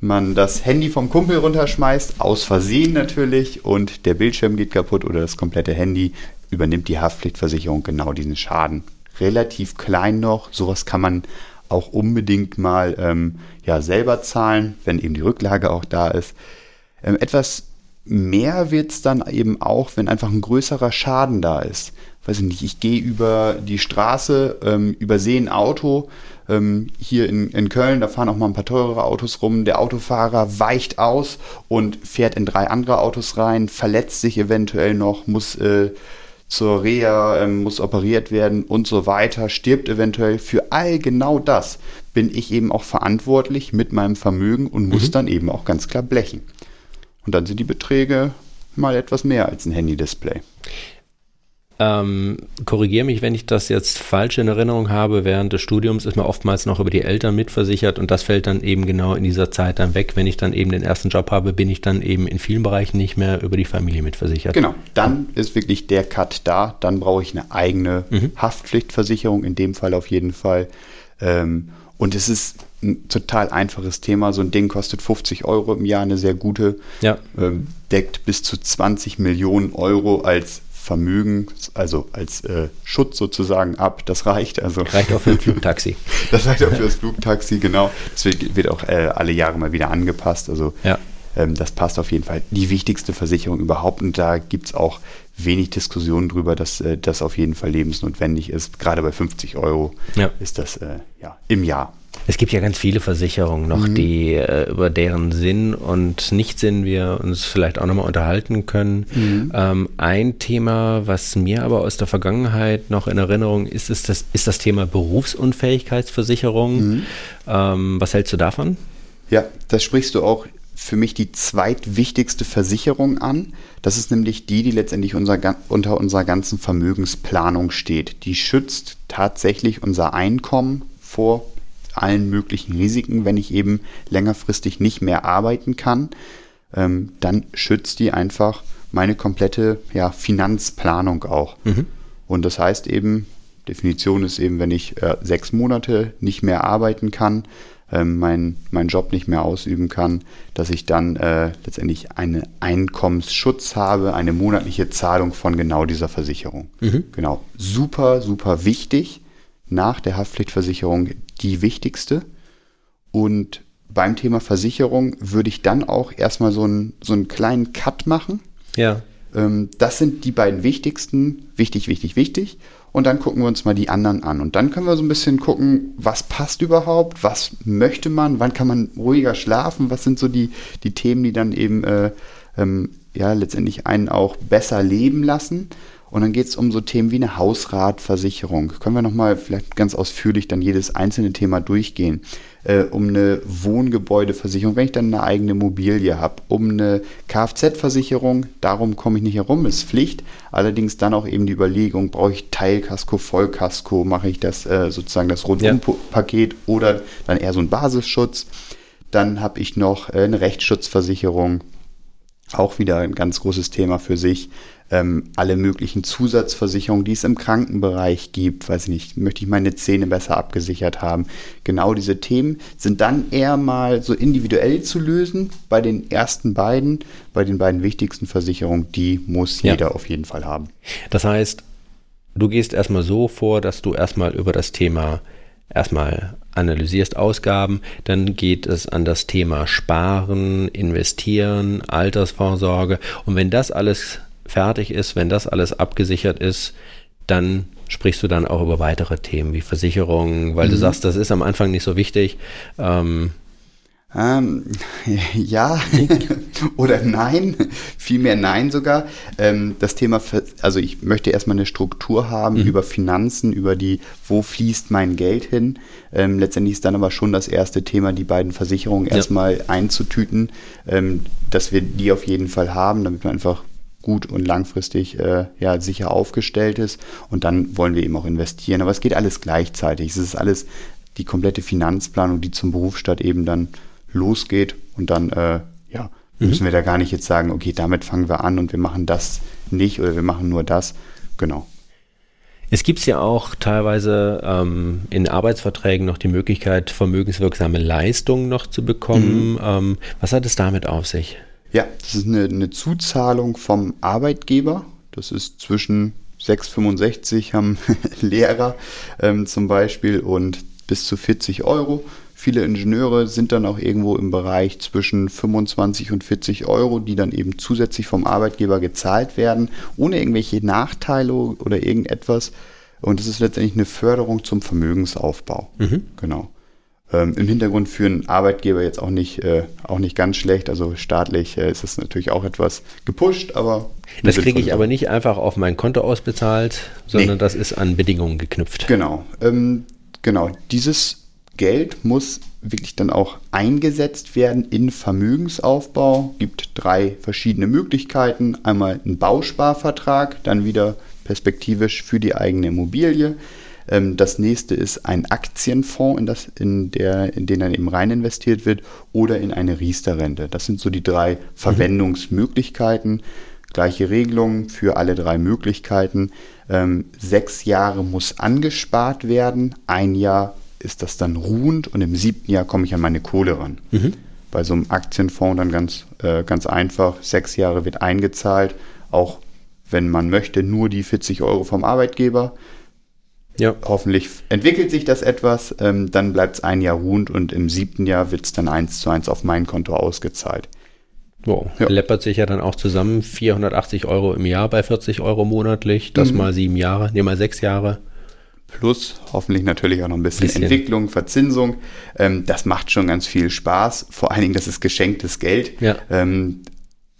man das Handy vom Kumpel runterschmeißt, aus Versehen natürlich, und der Bildschirm geht kaputt oder das komplette Handy, übernimmt die Haftpflichtversicherung genau diesen Schaden. Relativ klein noch, sowas kann man auch unbedingt mal ähm, ja, selber zahlen, wenn eben die Rücklage auch da ist. Ähm, etwas mehr wird es dann eben auch, wenn einfach ein größerer Schaden da ist. Weiß ich nicht, ich gehe über die Straße, ähm, übersehe ein Auto, ähm, hier in, in Köln, da fahren auch mal ein paar teurere Autos rum. Der Autofahrer weicht aus und fährt in drei andere Autos rein, verletzt sich eventuell noch, muss äh, zur Reha, äh, muss operiert werden und so weiter, stirbt eventuell. Für all genau das bin ich eben auch verantwortlich mit meinem Vermögen und muss mhm. dann eben auch ganz klar blechen. Und dann sind die Beträge mal etwas mehr als ein Handy-Display. Ähm, Korrigiere mich, wenn ich das jetzt falsch in Erinnerung habe. Während des Studiums ist man oftmals noch über die Eltern mitversichert und das fällt dann eben genau in dieser Zeit dann weg. Wenn ich dann eben den ersten Job habe, bin ich dann eben in vielen Bereichen nicht mehr über die Familie mitversichert. Genau, dann ist wirklich der Cut da. Dann brauche ich eine eigene mhm. Haftpflichtversicherung, in dem Fall auf jeden Fall. Ähm, und es ist ein total einfaches Thema. So ein Ding kostet 50 Euro im Jahr, eine sehr gute. Ja. Ähm, deckt bis zu 20 Millionen Euro als Vermögen, also als äh, Schutz sozusagen ab. Das reicht. Also reicht auch für ein Flugtaxi. das reicht auch für das Flugtaxi, genau. Das wird, wird auch äh, alle Jahre mal wieder angepasst. Also ja. ähm, das passt auf jeden Fall. Die wichtigste Versicherung überhaupt. Und da gibt es auch wenig Diskussion darüber, dass äh, das auf jeden Fall lebensnotwendig ist. Gerade bei 50 Euro ja. ist das äh, ja, im Jahr. Es gibt ja ganz viele Versicherungen noch, mhm. die äh, über deren Sinn und Nichtsinn wir uns vielleicht auch nochmal unterhalten können. Mhm. Ähm, ein Thema, was mir aber aus der Vergangenheit noch in Erinnerung ist, ist das, ist das Thema Berufsunfähigkeitsversicherung. Mhm. Ähm, was hältst du davon? Ja, das sprichst du auch für mich die zweitwichtigste Versicherung an. Das ist nämlich die, die letztendlich unser, unter unserer ganzen Vermögensplanung steht. Die schützt tatsächlich unser Einkommen vor allen möglichen Risiken, wenn ich eben längerfristig nicht mehr arbeiten kann, ähm, dann schützt die einfach meine komplette ja, Finanzplanung auch. Mhm. Und das heißt eben, Definition ist eben, wenn ich äh, sechs Monate nicht mehr arbeiten kann, ähm, mein, meinen Job nicht mehr ausüben kann, dass ich dann äh, letztendlich einen Einkommensschutz habe, eine monatliche Zahlung von genau dieser Versicherung. Mhm. Genau. Super, super wichtig nach der Haftpflichtversicherung die wichtigste. Und beim Thema Versicherung würde ich dann auch erstmal so einen, so einen kleinen Cut machen. Ja. Ähm, das sind die beiden wichtigsten. Wichtig, wichtig, wichtig. Und dann gucken wir uns mal die anderen an. Und dann können wir so ein bisschen gucken, was passt überhaupt, was möchte man, wann kann man ruhiger schlafen, was sind so die, die Themen, die dann eben äh, ähm, ja letztendlich einen auch besser leben lassen. Und dann geht es um so Themen wie eine Hausratversicherung. Können wir nochmal vielleicht ganz ausführlich dann jedes einzelne Thema durchgehen. Äh, um eine Wohngebäudeversicherung, wenn ich dann eine eigene Immobilie habe. Um eine Kfz-Versicherung, darum komme ich nicht herum, ist Pflicht. Allerdings dann auch eben die Überlegung, brauche ich Teilkasko, Vollkasko, mache ich das äh, sozusagen das Rundumpaket ja. oder dann eher so ein Basisschutz. Dann habe ich noch äh, eine Rechtsschutzversicherung, auch wieder ein ganz großes Thema für sich ähm, alle möglichen Zusatzversicherungen, die es im Krankenbereich gibt, weiß ich nicht, möchte ich meine Zähne besser abgesichert haben. Genau diese Themen sind dann eher mal so individuell zu lösen. Bei den ersten beiden, bei den beiden wichtigsten Versicherungen, die muss ja. jeder auf jeden Fall haben. Das heißt, du gehst erstmal so vor, dass du erstmal über das Thema erstmal analysierst Ausgaben, dann geht es an das Thema Sparen, Investieren, Altersvorsorge und wenn das alles fertig ist, wenn das alles abgesichert ist, dann sprichst du dann auch über weitere Themen wie Versicherungen, weil mhm. du sagst, das ist am Anfang nicht so wichtig. Ähm, ähm, ja oder nein, vielmehr nein sogar. Ähm, das Thema, also ich möchte erstmal eine Struktur haben mhm. über Finanzen, über die, wo fließt mein Geld hin. Ähm, letztendlich ist dann aber schon das erste Thema, die beiden Versicherungen ja. erstmal einzutüten, ähm, dass wir die auf jeden Fall haben, damit wir einfach gut und langfristig äh, ja, sicher aufgestellt ist. Und dann wollen wir eben auch investieren. Aber es geht alles gleichzeitig. Es ist alles die komplette Finanzplanung, die zum Berufsstaat eben dann losgeht. Und dann äh, ja, mhm. müssen wir da gar nicht jetzt sagen, okay, damit fangen wir an und wir machen das nicht oder wir machen nur das. Genau. Es gibt ja auch teilweise ähm, in Arbeitsverträgen noch die Möglichkeit, vermögenswirksame Leistungen noch zu bekommen. Mhm. Ähm, was hat es damit auf sich? Ja, das ist eine, eine Zuzahlung vom Arbeitgeber. Das ist zwischen 6,65 haben Lehrer ähm, zum Beispiel und bis zu 40 Euro. Viele Ingenieure sind dann auch irgendwo im Bereich zwischen 25 und 40 Euro, die dann eben zusätzlich vom Arbeitgeber gezahlt werden, ohne irgendwelche Nachteile oder irgendetwas. Und es ist letztendlich eine Förderung zum Vermögensaufbau. Mhm. Genau. Ähm, Im Hintergrund für einen Arbeitgeber jetzt auch nicht, äh, auch nicht ganz schlecht. Also staatlich äh, ist es natürlich auch etwas gepusht, aber. Das kriege ich aber nicht einfach auf mein Konto ausbezahlt, sondern nee. das ist an Bedingungen geknüpft. Genau. Ähm, genau. Dieses Geld muss wirklich dann auch eingesetzt werden in Vermögensaufbau. Gibt drei verschiedene Möglichkeiten. Einmal ein Bausparvertrag, dann wieder perspektivisch für die eigene Immobilie. Ähm, das nächste ist ein Aktienfonds, in, das, in, der, in den dann eben rein investiert wird, oder in eine Riester-Rente. Das sind so die drei Verwendungsmöglichkeiten. Gleiche Regelungen für alle drei Möglichkeiten. Ähm, sechs Jahre muss angespart werden, ein Jahr ist das dann ruhend und im siebten Jahr komme ich an meine Kohle ran. Mhm. Bei so einem Aktienfonds dann ganz, äh, ganz einfach, sechs Jahre wird eingezahlt, auch wenn man möchte, nur die 40 Euro vom Arbeitgeber. Ja. Hoffentlich entwickelt sich das etwas, ähm, dann bleibt es ein Jahr ruhend und im siebten Jahr wird es dann eins zu eins auf mein Konto ausgezahlt. Wow, ja. läppert sich ja dann auch zusammen 480 Euro im Jahr bei 40 Euro monatlich, das mhm. mal sieben Jahre, ne mal sechs Jahre. Plus hoffentlich natürlich auch noch ein bisschen, bisschen. Entwicklung, Verzinsung. Ähm, das macht schon ganz viel Spaß. Vor allen Dingen, das ist geschenktes Geld. Ja. Ähm,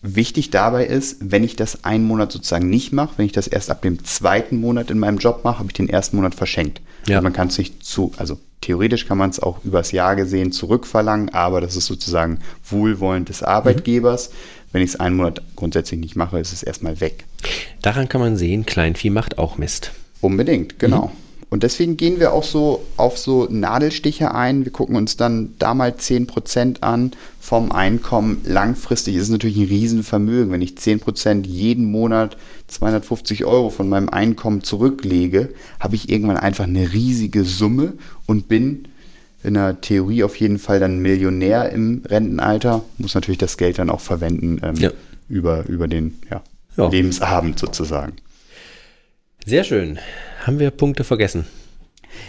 wichtig dabei ist, wenn ich das einen Monat sozusagen nicht mache, wenn ich das erst ab dem zweiten Monat in meinem Job mache, habe ich den ersten Monat verschenkt. Ja. Und man kann es nicht zu, also theoretisch kann man es auch übers Jahr gesehen zurückverlangen, aber das ist sozusagen Wohlwollen des Arbeitgebers. Mhm. Wenn ich es einen Monat grundsätzlich nicht mache, ist es erstmal weg. Daran kann man sehen, Kleinvieh macht auch Mist. Unbedingt, genau. Mhm. Und deswegen gehen wir auch so auf so Nadelstiche ein. Wir gucken uns dann da mal 10% an vom Einkommen. Langfristig ist es natürlich ein Riesenvermögen. Wenn ich 10% jeden Monat 250 Euro von meinem Einkommen zurücklege, habe ich irgendwann einfach eine riesige Summe und bin in der Theorie auf jeden Fall dann Millionär im Rentenalter. Muss natürlich das Geld dann auch verwenden ähm, ja. über, über den ja, ja. Lebensabend sozusagen. Sehr schön. Haben wir Punkte vergessen?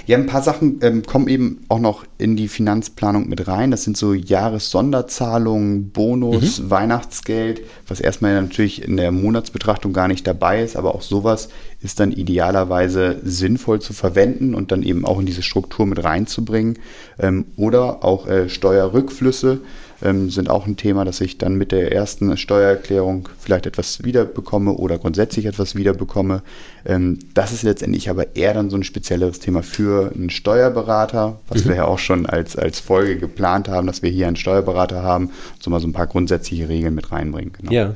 Ja, ein paar Sachen ähm, kommen eben auch noch in die Finanzplanung mit rein. Das sind so Jahressonderzahlungen, Bonus, mhm. Weihnachtsgeld, was erstmal natürlich in der Monatsbetrachtung gar nicht dabei ist, aber auch sowas ist dann idealerweise sinnvoll zu verwenden und dann eben auch in diese Struktur mit reinzubringen. Ähm, oder auch äh, Steuerrückflüsse ähm, sind auch ein Thema, dass ich dann mit der ersten Steuererklärung vielleicht etwas wiederbekomme oder grundsätzlich etwas wiederbekomme. Ähm, das ist letztendlich aber eher dann so ein spezielleres Thema für einen Steuerberater, was mhm. wir ja auch schon als, als Folge geplant haben, dass wir hier einen Steuerberater haben, so mal so ein paar grundsätzliche Regeln mit reinbringen. Genau. Ja.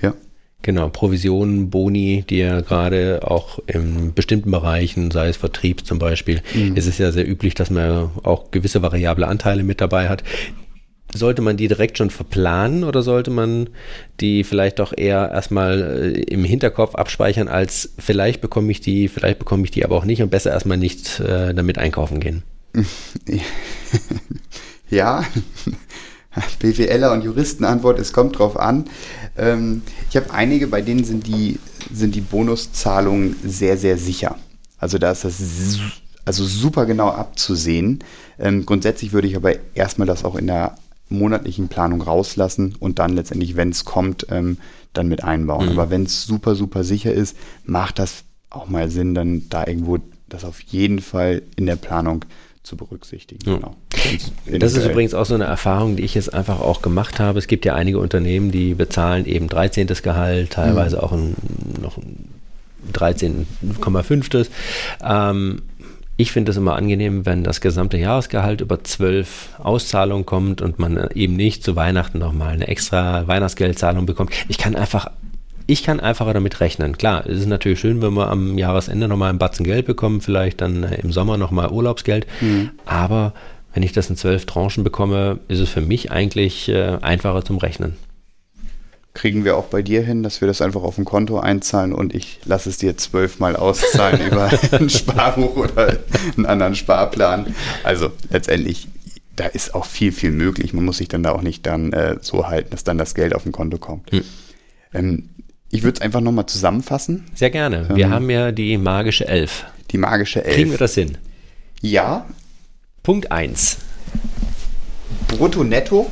Ja. Genau, Provisionen, Boni, die ja gerade auch in bestimmten Bereichen, sei es Vertrieb zum Beispiel, mhm. ist es ja sehr üblich, dass man auch gewisse variable Anteile mit dabei hat sollte man die direkt schon verplanen oder sollte man die vielleicht doch eher erstmal äh, im Hinterkopf abspeichern, als vielleicht bekomme ich die, vielleicht bekomme ich die aber auch nicht und besser erstmal nicht äh, damit einkaufen gehen? ja, BWLer und Juristenantwort, es kommt drauf an. Ähm, ich habe einige, bei denen sind die, sind die Bonuszahlungen sehr, sehr sicher. Also da ist das also super genau abzusehen. Ähm, grundsätzlich würde ich aber erstmal das auch in der monatlichen Planung rauslassen und dann letztendlich, wenn es kommt, ähm, dann mit einbauen. Mhm. Aber wenn es super, super sicher ist, macht das auch mal Sinn, dann da irgendwo das auf jeden Fall in der Planung zu berücksichtigen. Ja. Genau. Das ist übrigens auch so eine Erfahrung, die ich jetzt einfach auch gemacht habe. Es gibt ja einige Unternehmen, die bezahlen eben 13. Gehalt, teilweise mhm. auch ein, noch ein 13,5. Ähm, ich finde es immer angenehm, wenn das gesamte Jahresgehalt über zwölf Auszahlungen kommt und man eben nicht zu Weihnachten nochmal eine extra Weihnachtsgeldzahlung bekommt. Ich kann einfach ich kann einfacher damit rechnen. Klar, es ist natürlich schön, wenn wir am Jahresende nochmal einen Batzen Geld bekommen, vielleicht dann äh, im Sommer nochmal Urlaubsgeld. Mhm. Aber wenn ich das in zwölf Tranchen bekomme, ist es für mich eigentlich äh, einfacher zum Rechnen kriegen wir auch bei dir hin, dass wir das einfach auf ein Konto einzahlen und ich lasse es dir zwölfmal auszahlen über ein Sparbuch oder einen anderen Sparplan. Also letztendlich, da ist auch viel, viel möglich. Man muss sich dann da auch nicht dann äh, so halten, dass dann das Geld auf ein Konto kommt. Hm. Ähm, ich würde es einfach nochmal zusammenfassen. Sehr gerne. Wir ähm, haben ja die magische Elf. Die magische Elf. Kriegen wir das hin? Ja. Punkt 1. Brutto netto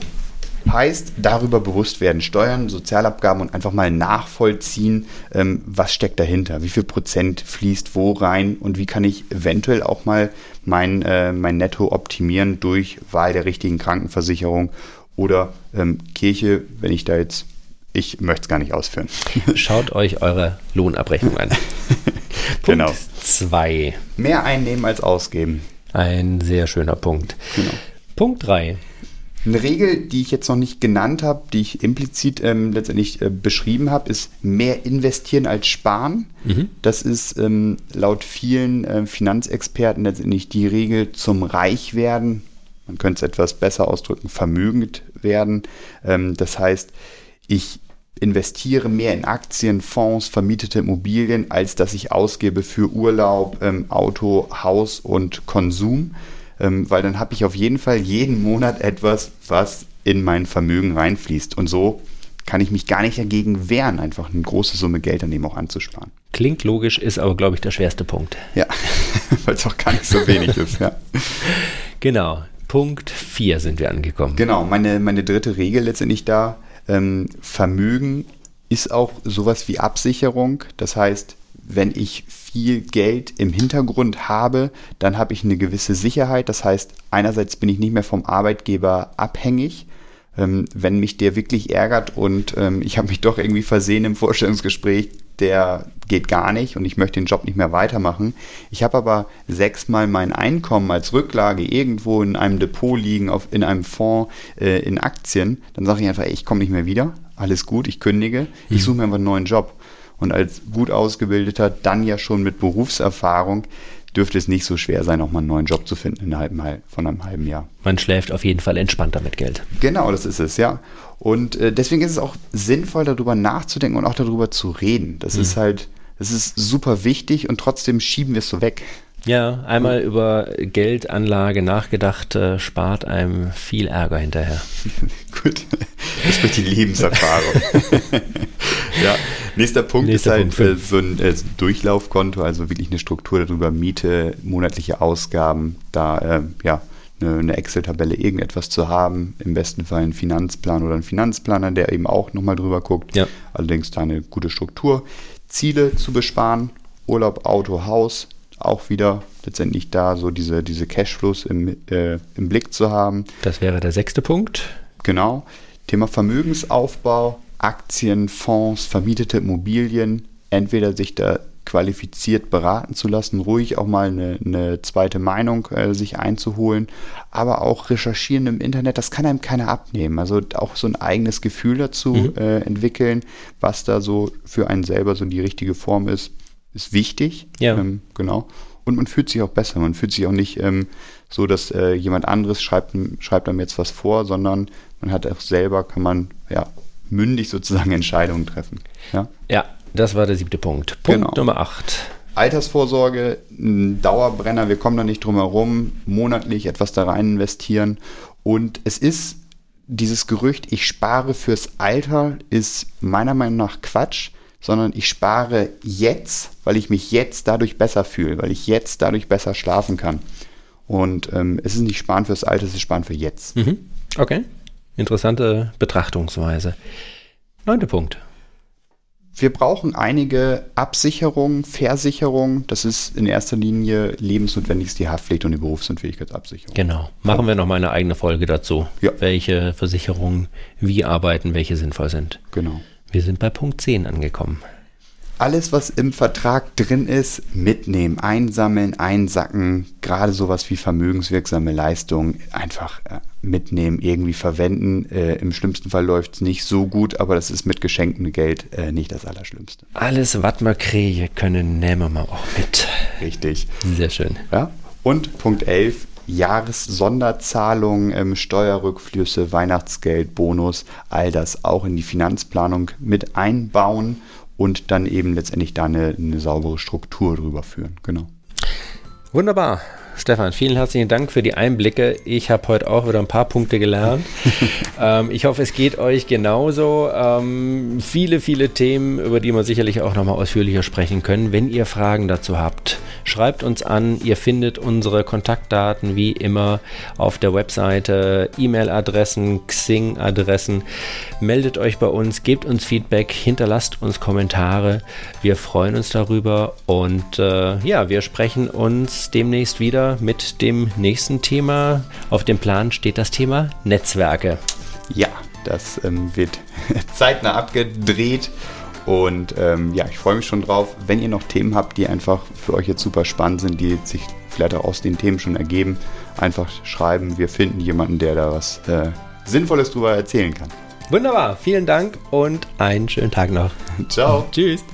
Heißt, darüber bewusst werden, Steuern, Sozialabgaben und einfach mal nachvollziehen, ähm, was steckt dahinter, wie viel Prozent fließt wo rein und wie kann ich eventuell auch mal mein, äh, mein Netto optimieren durch Wahl der richtigen Krankenversicherung oder ähm, Kirche, wenn ich da jetzt, ich möchte es gar nicht ausführen. Schaut euch eure Lohnabrechnung an. genau. Zwei. Mehr einnehmen als ausgeben. Ein sehr schöner Punkt. Genau. Punkt 3. Eine Regel, die ich jetzt noch nicht genannt habe, die ich implizit ähm, letztendlich äh, beschrieben habe, ist mehr investieren als sparen. Mhm. Das ist ähm, laut vielen äh, Finanzexperten letztendlich die Regel zum Reichwerden. Man könnte es etwas besser ausdrücken, vermögend werden. Ähm, das heißt, ich investiere mehr in Aktien, Fonds, vermietete Immobilien, als dass ich ausgebe für Urlaub, ähm, Auto, Haus und Konsum ähm, weil dann habe ich auf jeden Fall jeden Monat etwas, was in mein Vermögen reinfließt. Und so kann ich mich gar nicht dagegen wehren, einfach eine große Summe Geld an dem auch anzusparen. Klingt logisch, ist aber, glaube ich, der schwerste Punkt. Ja, weil es auch gar nicht so wenig ist, ja. Genau. Punkt 4 sind wir angekommen. Genau, meine, meine dritte Regel letztendlich da. Ähm, Vermögen ist auch sowas wie Absicherung. Das heißt, wenn ich viel Geld im Hintergrund habe, dann habe ich eine gewisse Sicherheit. Das heißt, einerseits bin ich nicht mehr vom Arbeitgeber abhängig. Ähm, wenn mich der wirklich ärgert und ähm, ich habe mich doch irgendwie versehen im Vorstellungsgespräch, der geht gar nicht und ich möchte den Job nicht mehr weitermachen. Ich habe aber sechsmal mein Einkommen als Rücklage irgendwo in einem Depot liegen, auf, in einem Fonds, äh, in Aktien, dann sage ich einfach, ey, ich komme nicht mehr wieder, alles gut, ich kündige, ich mhm. suche mir einfach einen neuen Job. Und als gut ausgebildeter, dann ja schon mit Berufserfahrung, dürfte es nicht so schwer sein, auch mal einen neuen Job zu finden innerhalb von einem halben Jahr. Man schläft auf jeden Fall entspannter mit Geld. Genau, das ist es, ja. Und äh, deswegen ist es auch sinnvoll, darüber nachzudenken und auch darüber zu reden. Das mhm. ist halt, das ist super wichtig und trotzdem schieben wir es so weg. Ja, einmal über Geldanlage nachgedacht, äh, spart einem viel Ärger hinterher. Gut, das spricht die Lebenserfahrung. ja, nächster Punkt nächster ist halt äh, so ein äh, Durchlaufkonto, also wirklich eine Struktur darüber, Miete, monatliche Ausgaben, da äh, ja eine, eine Excel-Tabelle, irgendetwas zu haben, im besten Fall einen Finanzplan oder einen Finanzplaner, der eben auch nochmal drüber guckt. Ja. Allerdings da eine gute Struktur. Ziele zu besparen, Urlaub, Auto, Haus, auch wieder letztendlich da so diese, diese Cashflows im, äh, im Blick zu haben. Das wäre der sechste Punkt. Genau. Thema Vermögensaufbau, Aktien, Fonds, vermietete Immobilien, entweder sich da qualifiziert beraten zu lassen, ruhig auch mal eine, eine zweite Meinung äh, sich einzuholen, aber auch recherchieren im Internet, das kann einem keiner abnehmen. Also auch so ein eigenes Gefühl dazu mhm. äh, entwickeln, was da so für einen selber so die richtige Form ist, ist wichtig. Ja. Ähm, genau. Und man fühlt sich auch besser. Man fühlt sich auch nicht ähm, so, dass äh, jemand anderes schreibt, schreibt einem jetzt was vor, sondern man hat auch selber, kann man ja mündig sozusagen Entscheidungen treffen. Ja, ja das war der siebte Punkt. Punkt genau. Nummer acht. Altersvorsorge, ein Dauerbrenner, wir kommen da nicht drum herum, monatlich etwas da rein investieren. Und es ist dieses Gerücht, ich spare fürs Alter, ist meiner Meinung nach Quatsch sondern ich spare jetzt, weil ich mich jetzt dadurch besser fühle, weil ich jetzt dadurch besser schlafen kann. Und ähm, es ist nicht Sparen fürs Alter, es ist Sparen für jetzt. Mhm. Okay, interessante Betrachtungsweise. Neunter Punkt. Wir brauchen einige Absicherungen, Versicherungen. Das ist in erster Linie lebensnotwendig die Haftpflicht und die Berufsunfähigkeitsabsicherung. Genau. Machen wir noch mal eine eigene Folge dazu. Ja. Welche Versicherungen wie arbeiten, welche sinnvoll sind. Genau. Wir sind bei Punkt 10 angekommen. Alles, was im Vertrag drin ist, mitnehmen, einsammeln, einsacken, gerade sowas wie vermögenswirksame Leistungen, einfach äh, mitnehmen, irgendwie verwenden. Äh, Im schlimmsten Fall läuft es nicht so gut, aber das ist mit geschenktem Geld äh, nicht das Allerschlimmste. Alles, was wir kriegen können, nehmen wir auch mit. Richtig. Sehr schön. Ja? Und Punkt 11, Jahressonderzahlungen, ähm, Steuerrückflüsse, Weihnachtsgeld, Bonus, all das auch in die Finanzplanung mit einbauen und dann eben letztendlich da eine, eine saubere Struktur drüber führen. Genau. Wunderbar. Stefan, vielen herzlichen Dank für die Einblicke. Ich habe heute auch wieder ein paar Punkte gelernt. ähm, ich hoffe, es geht euch genauso. Ähm, viele, viele Themen, über die wir sicherlich auch nochmal ausführlicher sprechen können. Wenn ihr Fragen dazu habt, schreibt uns an. Ihr findet unsere Kontaktdaten wie immer auf der Webseite, E-Mail-Adressen, Xing-Adressen. Meldet euch bei uns, gebt uns Feedback, hinterlasst uns Kommentare. Wir freuen uns darüber und äh, ja, wir sprechen uns demnächst wieder mit dem nächsten Thema. Auf dem Plan steht das Thema Netzwerke. Ja, das ähm, wird zeitnah abgedreht. Und ähm, ja, ich freue mich schon drauf. Wenn ihr noch Themen habt, die einfach für euch jetzt super spannend sind, die sich vielleicht auch aus den Themen schon ergeben, einfach schreiben. Wir finden jemanden, der da was äh, Sinnvolles drüber erzählen kann. Wunderbar, vielen Dank und einen schönen Tag noch. Ciao. Tschüss.